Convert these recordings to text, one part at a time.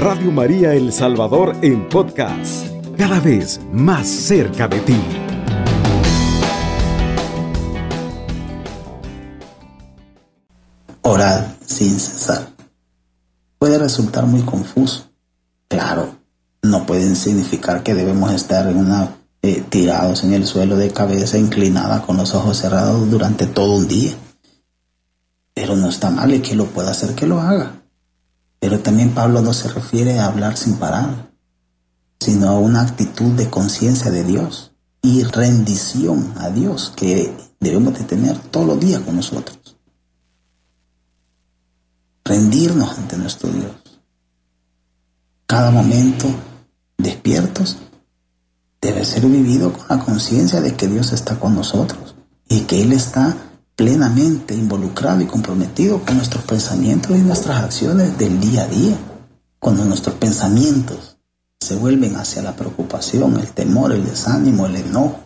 Radio María El Salvador en podcast, cada vez más cerca de ti. Orar sin cesar. Puede resultar muy confuso. Claro, no pueden significar que debemos estar eh, tirados en el suelo de cabeza inclinada con los ojos cerrados durante todo un día. Pero no está mal y que lo pueda hacer que lo haga. Pero también Pablo no se refiere a hablar sin parar, sino a una actitud de conciencia de Dios y rendición a Dios que debemos de tener todos los días con nosotros. Rendirnos ante nuestro Dios. Cada momento despiertos debe ser vivido con la conciencia de que Dios está con nosotros y que Él está plenamente involucrado y comprometido con nuestros pensamientos y nuestras acciones del día a día. Cuando nuestros pensamientos se vuelven hacia la preocupación, el temor, el desánimo, el enojo,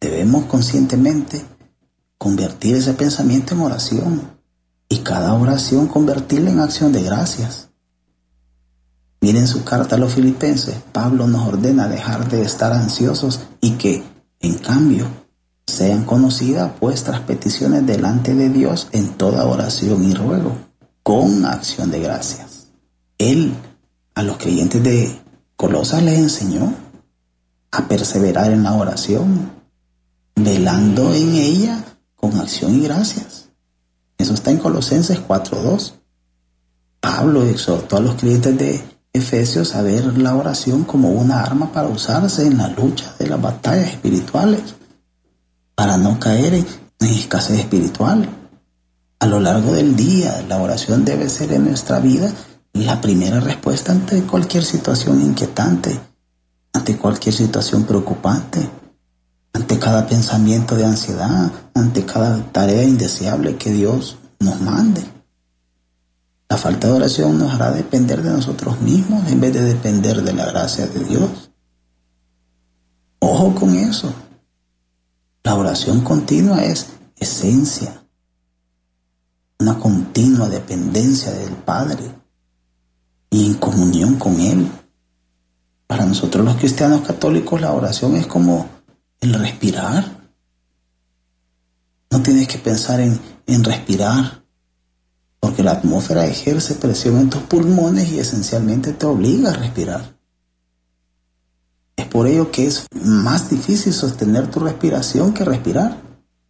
debemos conscientemente convertir ese pensamiento en oración y cada oración convertirla en acción de gracias. Miren su carta a los filipenses, Pablo nos ordena dejar de estar ansiosos y que, en cambio, sean conocidas vuestras peticiones delante de Dios en toda oración y ruego, con acción de gracias. Él a los creyentes de Colosas les enseñó a perseverar en la oración, velando en ella con acción y gracias. Eso está en Colosenses 4.2. Pablo exhortó a los creyentes de Efesios a ver la oración como una arma para usarse en la lucha de las batallas espirituales para no caer en, escasez espiritual. A lo largo del día, la oración debe ser en nuestra vida la primera respuesta ante cualquier situación inquietante, ante cualquier situación preocupante, ante cada pensamiento de ansiedad, ante cada tarea indeseable que Dios nos mande. La falta de oración nos hará depender de nosotros mismos en vez de depender de la gracia de Dios. Ojo con eso. La oración continua es esencia, una continua dependencia del Padre y en comunión con Él. Para nosotros los cristianos católicos la oración es como el respirar. No tienes que pensar en, respirar, porque la atmósfera ejerce presión en tus pulmones y esencialmente te obliga a respirar. Por ello que es más difícil sostener tu respiración que respirar.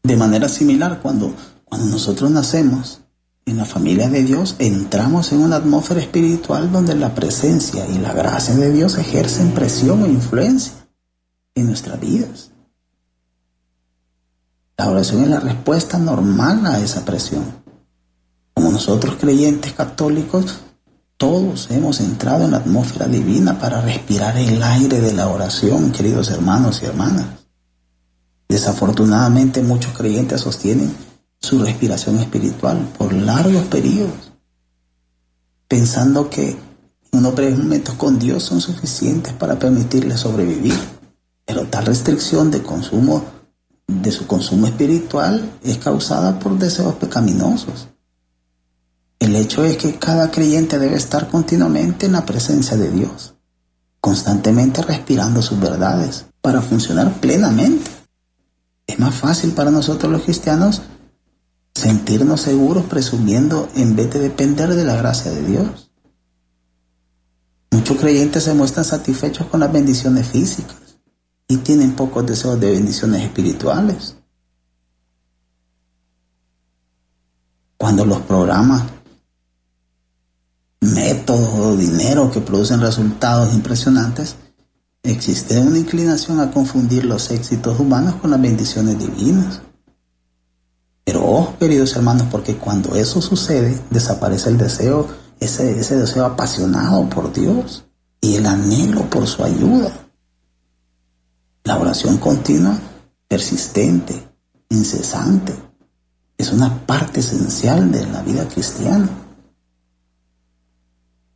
De manera similar, cuando, cuando nosotros nacemos en la familia de Dios, entramos en una atmósfera espiritual donde la presencia y la gracia de Dios ejercen presión e influencia en nuestras vidas. La oración es la respuesta normal a esa presión. Como nosotros creyentes católicos todos hemos entrado en la atmósfera divina para respirar el aire de la oración, queridos hermanos y hermanas. Desafortunadamente muchos creyentes sostienen su respiración espiritual por largos periodos, pensando que unos breves momentos con Dios son suficientes para permitirles sobrevivir. Pero tal restricción de consumo, de su consumo espiritual, es causada por deseos pecaminosos el hecho es que cada creyente debe estar continuamente en la presencia de Dios, constantemente respirando sus verdades para funcionar plenamente. Es más fácil para nosotros los cristianos sentirnos seguros presumiendo en vez de depender de la gracia de Dios. Muchos creyentes se muestran satisfechos con las bendiciones físicas y tienen pocos deseos de bendiciones espirituales. Cuando los programas métodos o que producen resultados impresionantes, existe una inclinación a confundir los éxitos humanos con las bendiciones divinas. Pero ojo, queridos hermanos, porque cuando eso sucede, desaparece el deseo, ese, ese deseo apasionado por Dios y el anhelo por su ayuda. La oración continua, persistente, incesante, es una parte esencial de la vida cristiana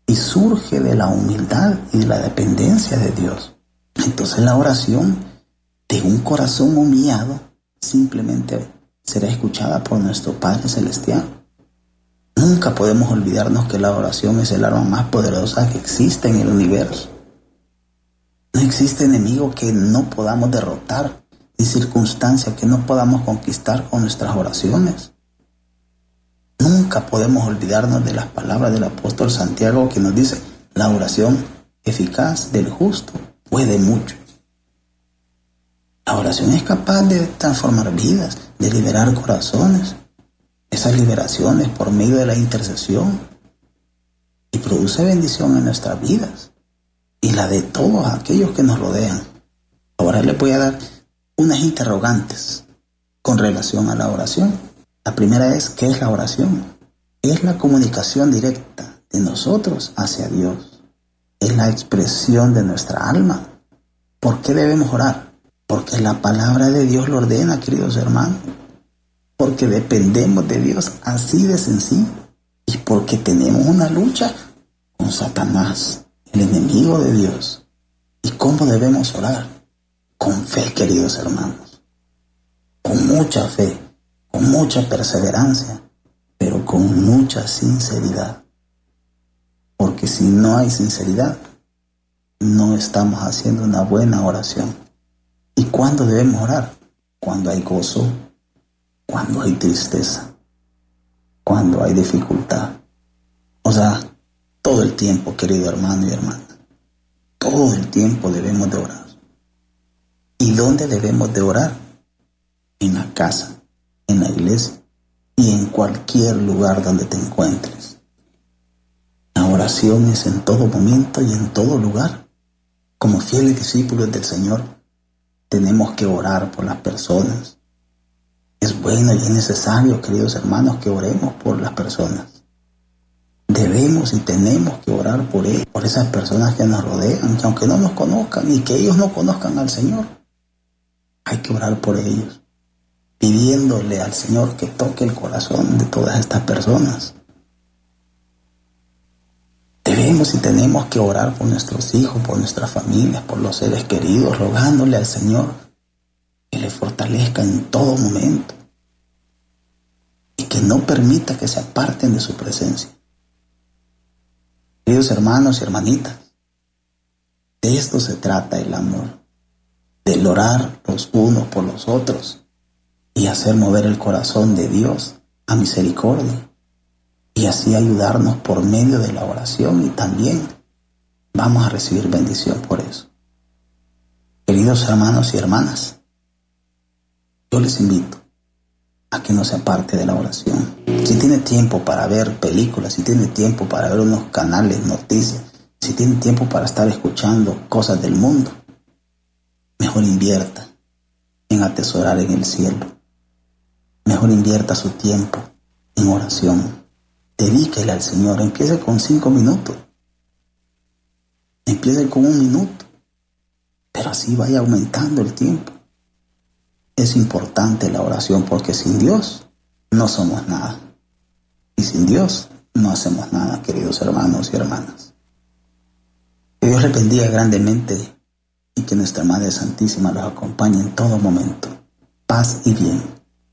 y surge de la humildad y de la dependencia de Dios. Entonces la oración de un corazón humillado simplemente será escuchada por nuestro Padre Celestial. Nunca podemos olvidarnos que la oración es el arma más poderosa que existe en el universo. No existe enemigo que no podamos derrotar, ni circunstancia que no podamos conquistar con nuestras oraciones. Nunca podemos olvidarnos de las palabras del apóstol Santiago que nos dice, la oración eficaz del justo puede mucho. La oración es capaz de transformar vidas, de liberar corazones. Esas liberaciones por medio de la intercesión y produce bendición en nuestras vidas y la de todos aquellos que nos rodean. Ahora le voy a dar unas interrogantes con relación a la oración. La primera es, ¿qué es la oración? Es la comunicación directa de nosotros hacia Dios. Es la expresión de nuestra alma. ¿Por qué debemos orar? Porque la palabra de Dios lo ordena, queridos hermanos. Porque dependemos de Dios así de sencillo. Y porque tenemos una lucha con Satanás, el enemigo de Dios. ¿Y cómo debemos orar? Con fe, queridos hermanos. Con mucha fe, con mucha perseverancia, pero con mucha sinceridad. Porque si no hay sinceridad, no estamos haciendo una buena oración. ¿Y cuándo debemos orar? Cuando hay gozo, cuando hay tristeza, cuando hay dificultad. O sea, todo el tiempo, querido hermano y hermana. Todo el tiempo debemos de orar. ¿Y dónde debemos de orar? En la casa, en la iglesia y en cualquier lugar donde te encuentres. La oración es en todo momento y en todo lugar. Como fieles discípulos del Señor, tenemos que orar por las personas. Es bueno y es necesario, queridos hermanos, que oremos por las personas. Debemos y tenemos que orar por ellos, por esas personas que nos rodean, que aunque no nos conozcan y que ellos no conozcan al Señor, hay que orar por ellos, pidiéndole al Señor que toque el corazón de todas estas personas. Debemos y tenemos que orar por nuestros hijos, por nuestras familias, por los seres queridos, rogándole al Señor que le fortalezca en todo momento y que no permita que se aparten de su presencia. Queridos hermanos y hermanitas, de esto se trata el amor, del orar los unos por los otros y hacer mover el corazón de Dios a misericordia y así ayudarnos por medio de la oración y también vamos a recibir bendición por eso. Queridos hermanos y hermanas, yo les invito a que no se aparte de la oración. Si tiene tiempo para ver películas, si tiene tiempo para ver unos canales, noticias, si tiene tiempo para estar escuchando cosas del mundo, mejor invierta en atesorar en el cielo. Mejor invierta su tiempo en oración Dedíquele al Señor. Empiece con cinco minutos. Empiece con un minuto. Pero así vaya aumentando el tiempo. Es importante la oración porque sin Dios no somos nada. Y sin Dios no hacemos nada, queridos hermanos y hermanas. Que Dios les bendiga grandemente y que nuestra Madre Santísima los acompañe en todo momento. Paz y bien.